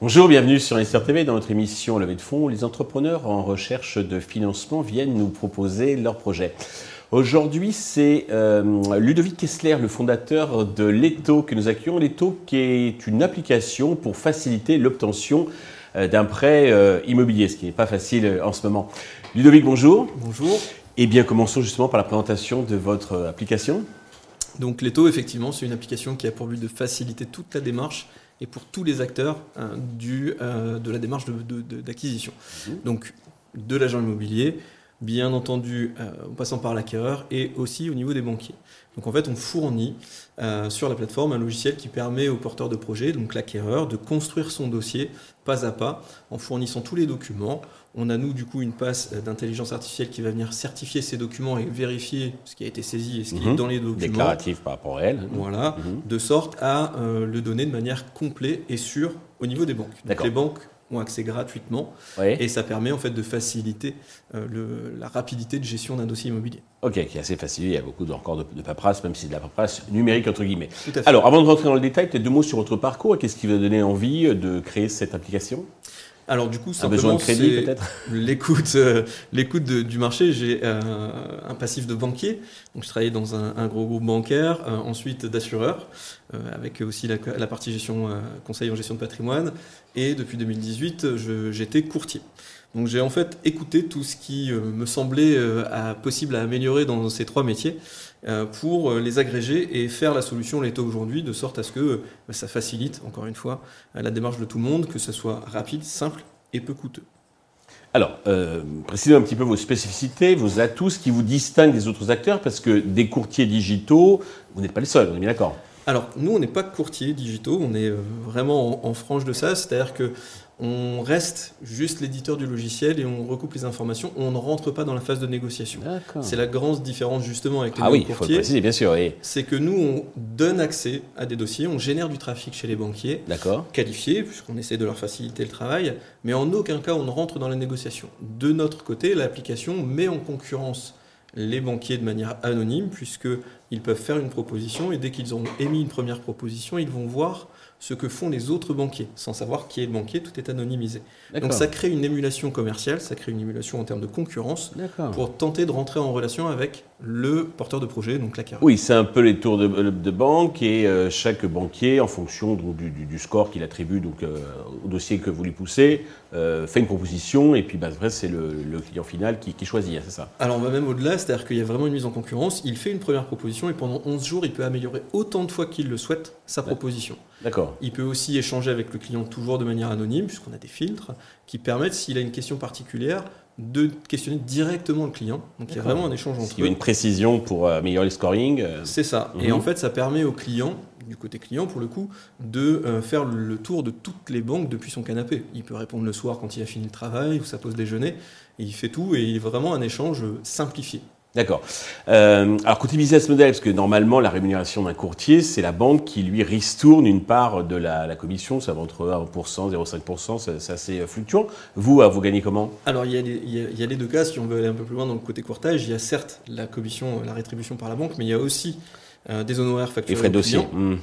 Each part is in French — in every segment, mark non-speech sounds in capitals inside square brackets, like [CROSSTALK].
Bonjour, bienvenue sur Investir TV. Dans notre émission Levée de fonds, les entrepreneurs en recherche de financement viennent nous proposer leurs projets. Aujourd'hui, c'est euh, Ludovic Kessler, le fondateur de Leto, que nous accueillons. Leto, qui est une application pour faciliter l'obtention d'un prêt euh, immobilier, ce qui n'est pas facile en ce moment. Ludovic, bonjour. Bonjour. Eh bien, commençons justement par la présentation de votre application. Donc Leto, effectivement, c'est une application qui a pour but de faciliter toute la démarche et pour tous les acteurs hein, du, euh, de la démarche d'acquisition. De, de, mmh. Donc de l'agent immobilier, bien entendu euh, en passant par l'acquéreur et aussi au niveau des banquiers. Donc en fait, on fournit euh, sur la plateforme un logiciel qui permet au porteur de projet, donc l'acquéreur, de construire son dossier pas à pas en fournissant tous les documents, on a nous du coup une passe d'intelligence artificielle qui va venir certifier ces documents et vérifier ce qui a été saisi et ce qui est mhm. dans les documents. Déclaratif par rapport à elle. Voilà, mhm. de sorte à euh, le donner de manière complète et sûre au niveau des banques. Donc les banques ont accès gratuitement et ça permet en fait de faciliter euh, le, la rapidité de gestion d'un dossier immobilier. Ok, qui est assez facile. Il y a beaucoup encore de, de paperasse, même si c'est de la paperasse numérique entre guillemets. Alors, avant de rentrer dans le détail, peut-être deux mots sur votre parcours. Qu'est-ce qui vous a donné envie de créer cette application? Alors du coup, simplement, [LAUGHS] l'écoute, euh, l'écoute du marché. J'ai euh, un passif de banquier, donc je travaillais dans un, gros groupe bancaire, euh, ensuite d'assureur, avec aussi la, la partie gestion, conseil en gestion de patrimoine, et depuis 2018, j'étais courtier. Donc j'ai en fait écouté tout ce qui me semblait possible à améliorer dans ces trois métiers. Euh, pour euh, les agréger et faire la solution l'État aujourd'hui, de sorte à ce que euh, ça facilite, encore une fois, la démarche de tout le monde, que ce soit rapide, simple et peu coûteux. Alors, euh, précisez un petit peu vos spécificités, vos atouts, ce qui vous distingue des autres acteurs, parce que des courtiers digitaux, vous n'êtes pas les seuls, on est bien d'accord alors, nous, on n'est pas courtiers digitaux, on est vraiment en, en frange de ça, c'est-à-dire que on reste juste l'éditeur du logiciel et on recoupe les informations. On ne rentre pas dans la phase de négociation. C'est la grande différence justement avec les ah oui, il faut le préciser, bien sûr. C'est que nous, on donne accès à des dossiers, on génère du trafic chez les banquiers, qualifiés, puisqu'on essaie de leur faciliter le travail, mais en aucun cas on ne rentre dans la négociation. De notre côté, l'application met en concurrence les banquiers de manière anonyme, puisqu'ils peuvent faire une proposition et dès qu'ils ont émis une première proposition, ils vont voir ce que font les autres banquiers, sans savoir qui est le banquier, tout est anonymisé. Donc ça crée une émulation commerciale, ça crée une émulation en termes de concurrence, pour tenter de rentrer en relation avec le porteur de projet, donc l'acquéreur. Oui, c'est un peu les tours de, de banque et euh, chaque banquier, en fonction du, score qu'il attribue donc, euh, au dossier que vous lui poussez, euh, fait une proposition et puis bah, c'est le, client final qui, choisit, hein, c'est ça? Alors on va même au-delà, c'est-à-dire qu'il y a vraiment une mise en concurrence, il fait une première proposition et pendant 11 jours il peut améliorer autant de fois qu'il le souhaite sa proposition. D'accord. Il peut aussi échanger avec le client toujours de manière anonyme, puisqu'on a des filtres qui permettent, s'il a une question particulière, de questionner directement le client. Donc il y a vraiment un échange entre Il y a une précision pour euh, améliorer le scoring. Euh. C'est ça. Et mhm. en fait, ça permet au client, du côté client pour le coup, de euh, faire le tour de toutes les banques depuis son canapé. Il peut répondre le soir quand il a fini le travail ou sa pause déjeuner. Et il fait tout et il est vraiment un échange simplifié. D'accord. Euh, alors, côté business model, parce que normalement, la rémunération d'un courtier, c'est la banque qui lui ristourne une part de la, commission, ça va entre 1%, 0,5%, c'est assez fluctuant. Vous, vous gagnez comment? Alors, il y, a les, il y, a les deux cas, si on veut aller un peu plus loin dans le côté courtage, il y a certes la commission, la rétribution par la banque, mais il y a aussi euh, des honoraires facturés. Les frais de dossier. Hmm.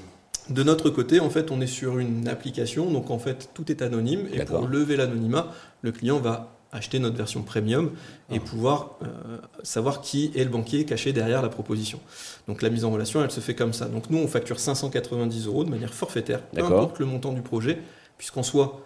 De notre côté, en fait, on est sur une application, donc en fait, tout est anonyme, et pour lever l'anonymat, le client va acheter notre version premium et ah. pouvoir euh, savoir qui est le banquier caché derrière la proposition. Donc la mise en relation, elle se fait comme ça. Donc nous, on facture 590 euros de manière forfaitaire, peu importe le montant du projet, puisqu'en soit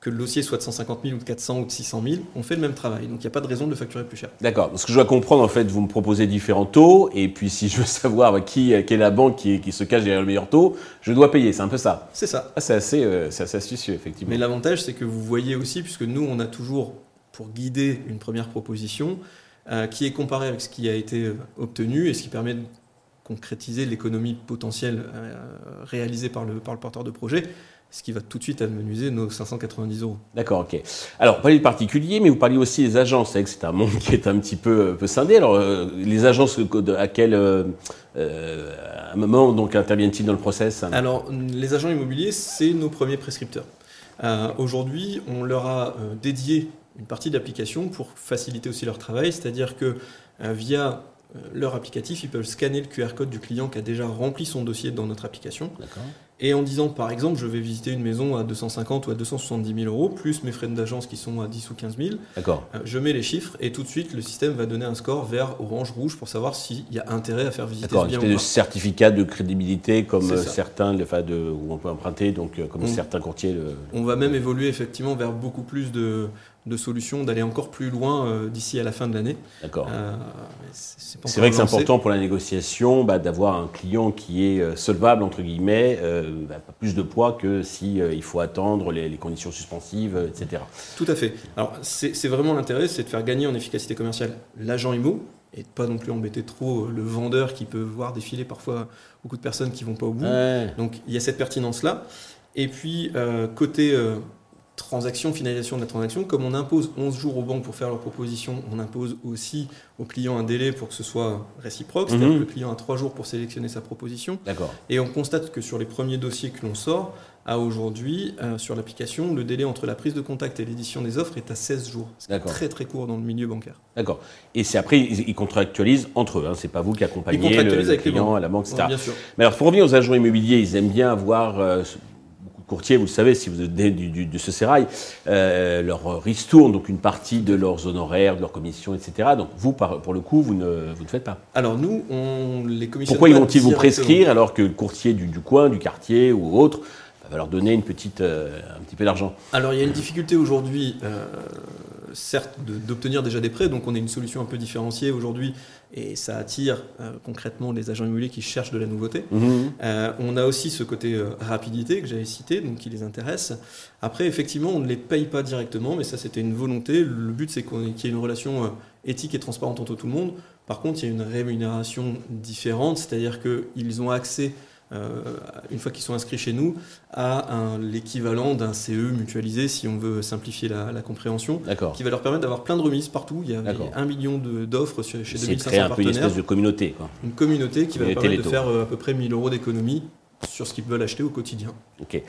que le dossier soit de 150 000 ou de 400 ou de 600 000, on fait le même travail. Donc il n'y a pas de raison de le facturer plus cher. D'accord. Ce que je dois comprendre, en fait, vous me proposez différents taux, et puis si je veux savoir qui, est la banque qui, qui, se cache derrière le meilleur taux, je dois payer. C'est un peu ça. C'est ça. Ah, c'est assez, euh, assez astucieux, effectivement. Mais l'avantage, c'est que vous voyez aussi, puisque nous, on a toujours pour guider une première proposition euh, qui est comparée avec ce qui a été euh, obtenu et ce qui permet de concrétiser l'économie potentielle euh, réalisée par le, par le porteur de projet ce qui va tout de suite amenuiser nos 590 euros. D'accord, ok. Alors, vous parlez de particuliers, mais vous parlez aussi des agences. C'est que c'est un monde [LAUGHS] qui est un petit peu, peu scindé. Alors, les agences, à quel moment donc interviennent-ils dans le process Alors, les agents immobiliers, c'est nos premiers prescripteurs. Aujourd'hui, on leur a dédié une partie de l'application pour faciliter aussi leur travail, c'est-à-dire que via leur applicatif, ils peuvent scanner le QR code du client qui a déjà rempli son dossier dans notre application. Et en disant, par exemple, je vais visiter une maison à 250 ou à 270 000 euros, plus mes frais d'agence qui sont à 10 ou 15 000, D'accord. Euh, je mets les chiffres et tout de suite, le système va donner un score vert, orange, rouge pour savoir s'il y a intérêt à faire visiter ce bien ou de certificat de crédibilité comme certains, enfin de, où on peut emprunter, donc euh, comme certains courtiers. On va même évoluer effectivement vers beaucoup plus de, de solutions, d'aller encore plus loin euh, d'ici à la fin de l'année. D'accord. Euh, c'est vrai que c'est important pour la négociation bah, d'avoir un client qui est euh, solvable, entre guillemets, bah, pas plus de poids que si il faut attendre les, conditions suspensives, etc. Tout à fait. Alors c'est vraiment l'intérêt, c'est de faire gagner en efficacité commerciale l'agent IMO et de pas non plus embêter trop le vendeur qui peut voir défiler parfois beaucoup de personnes qui vont pas au bout. Donc il y a cette pertinence-là. Et puis, côté transaction, finalisation de la transaction, comme on impose 11 jours aux banques pour faire leur proposition, on impose aussi aux clients un délai pour que ce soit réciproque, c'est-à-dire mhm. que le client a 3 jours pour sélectionner sa proposition. Et on constate que sur les premiers dossiers que l'on sort, à aujourd'hui, euh, sur l'application, le délai entre la prise de contact et l'édition des offres est à 16 jours. C'est très très court dans le milieu bancaire. D'accord. Et c'est après, ils, contractualisent entre eux, hein. c'est pas vous qui accompagnez le, client à la banque, etc. bien sûr. Mais alors, pour revenir aux agents immobiliers, ils aiment bien avoir... Euh, courtiers, vous le savez, si vous êtes du, de ce sérail, euh, leur ristourne donc une partie de leurs honoraires, de leurs commissions, etc. Donc vous, pour le coup, vous ne, vous ne faites pas. Alors nous, on les commissionne. Pourquoi ils vont-ils vous prescrire alors que le courtier du, du coin, du quartier ou autre va leur donner une petite, euh, un petit peu d'argent? Alors il y a une difficulté aujourd'hui, euh, certes, d'obtenir déjà des prêts, donc on a une solution un peu différenciée aujourd'hui et ça attire euh, concrètement les agents immobiliers qui cherchent de la nouveauté. Mhm. on a aussi ce côté rapidité que j'avais cité, donc qui les intéresse. Après, effectivement, on ne les paye pas directement, mais ça c'était une volonté. Le but c'est qu'il y ait une relation éthique et transparente entre tout le monde. Par contre, il y a une rémunération différente, c'est-à-dire qu'ils ont accès euh, une fois qu'ils sont inscrits chez nous, à l'équivalent d'un CE mutualisé, si on veut simplifier la, compréhension, qui va leur permettre d'avoir plein de remises partout. Il y a un million d'offres chez 2500 un peu une espèce de communauté. Une communauté qui va leur permettre de faire euh, à peu près 1000 euros d'économie sur ce qu'ils veulent acheter au quotidien. Ok.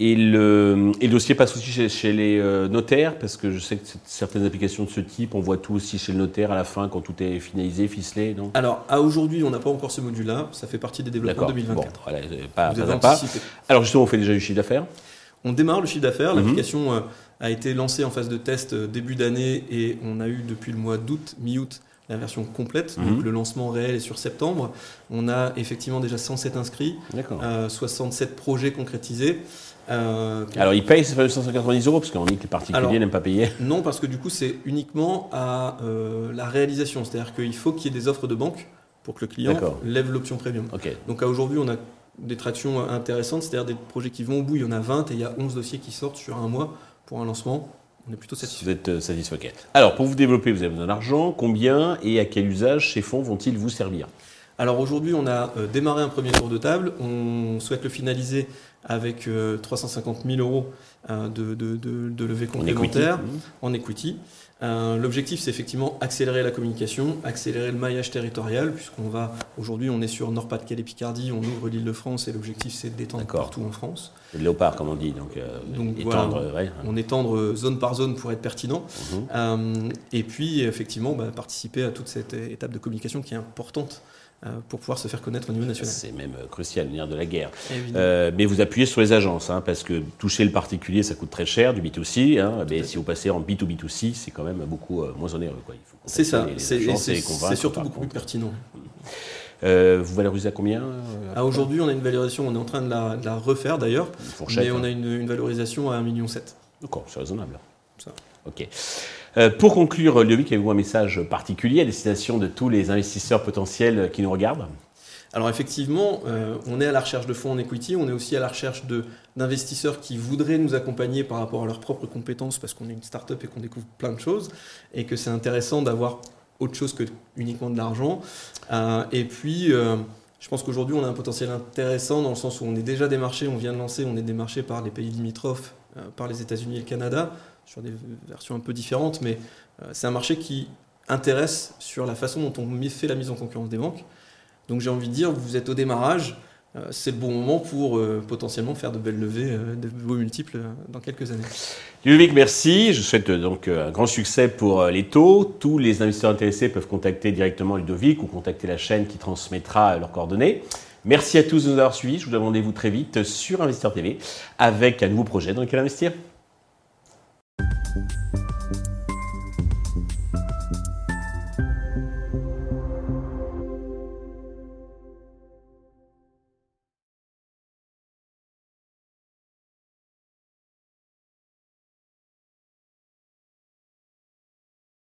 Et le, et le dossier passe aussi chez, les euh, notaires, parce que je sais que certaines applications de ce type, on voit tout aussi chez le notaire à la fin, quand tout est finalisé, ficelé, non? Alors, à aujourd'hui, on n'a pas encore ce module-là, ça fait partie des développements 2024. Bon, voilà, pas, pas, Alors justement, on fait déjà du chiffre d'affaires? On démarre le chiffre d'affaires, mhm. l'application euh, a été lancée en phase de test euh, début d'année, et on a eu depuis le mois d'août, mi-août, la version complète. Donc mhm. le lancement réel est sur septembre. On a effectivement déjà 107 inscrits, 67 projets concrétisés. Euh, Alors, ils payent ces 190 euros parce qu'on dit que les particuliers n'aiment pas payer [LAUGHS] Non, parce que du coup, c'est uniquement à euh, la réalisation. C'est-à-dire qu'il faut qu'il y ait des offres de banque pour que le client lève l'option premium. Donc, à aujourd'hui, on a des tractions intéressantes, c'est-à-dire des projets qui vont au bout. Il y en a 20 et il y a 11 dossiers qui sortent sur un mois pour un lancement. On est plutôt satisfait. Vous êtes euh, satisfait. Alors, pour vous développer, vous avez besoin d'argent. Combien et à quel usage ces fonds vont-ils vous servir? Alors aujourd'hui, on a démarré un premier tour de table. On souhaite le finaliser avec 350 euh, 000 euros euh, de, de, de, levée complémentaire en equity. Euh, l'objectif, c'est effectivement accélérer la communication, accélérer le maillage territorial, puisqu'on va aujourd'hui, on est sur Nord-Pas-de-Calais, Picardie, on ouvre l'île-de-France, et l'objectif, c'est d'étendre partout en France. Le léopard, comme on dit, donc, étendre, on étendre zone par zone pour être pertinent, mhm. et puis effectivement bah, participer à toute cette étape de communication qui est importante. euh, pour pouvoir se faire connaître au niveau national. C'est même euh, crucial, le nerf de la guerre. Euh, mais vous appuyez sur les agences, hein, parce que toucher le particulier, ça coûte très cher, du B2C. Hein, mais si vous passez en B2B2C, c'est quand même beaucoup moins onéreux. C'est ça, c'est surtout beaucoup plus pertinent. vous valorisez à combien ah, Aujourd'hui, on a une valorisation, on est en train de la, refaire d'ailleurs, mais on a hein. une, une, valorisation à 1,7 million. D'accord, c'est raisonnable. Ça. Ok. Euh, pour conclure, Ludovic, avez-vous un message particulier à destination de tous les investisseurs potentiels qui nous regardent? Alors effectivement, euh, on est à la recherche de fonds en equity, on est aussi à la recherche d'investisseurs qui voudraient nous accompagner par rapport à leurs propres compétences parce qu'on est une start-up et qu'on découvre plein de choses et que c'est intéressant d'avoir autre chose que uniquement de l'argent. Euh, et puis, je pense qu'aujourd'hui, on a un potentiel intéressant dans le sens où on est déjà démarché, on vient de lancer, on est démarché par les pays limitrophes, par les États-Unis et le Canada sur des versions un peu différentes, mais euh, c'est un marché qui intéresse sur la façon dont on fait la mise en concurrence des banques. Donc j'ai envie de dire, vous êtes au démarrage, c'est le bon moment pour potentiellement faire de belles levées, de beaux multiples dans quelques années. Ludovic, merci. Je souhaite donc un grand succès pour les taux. Tous les investisseurs intéressés peuvent contacter directement Ludovic ou contacter la chaîne qui transmettra leurs coordonnées. Merci à tous de nous avoir suivis. Je vous donne rendez-vous très vite sur Investir TV avec un nouveau projet dans lequel investir? Thank you.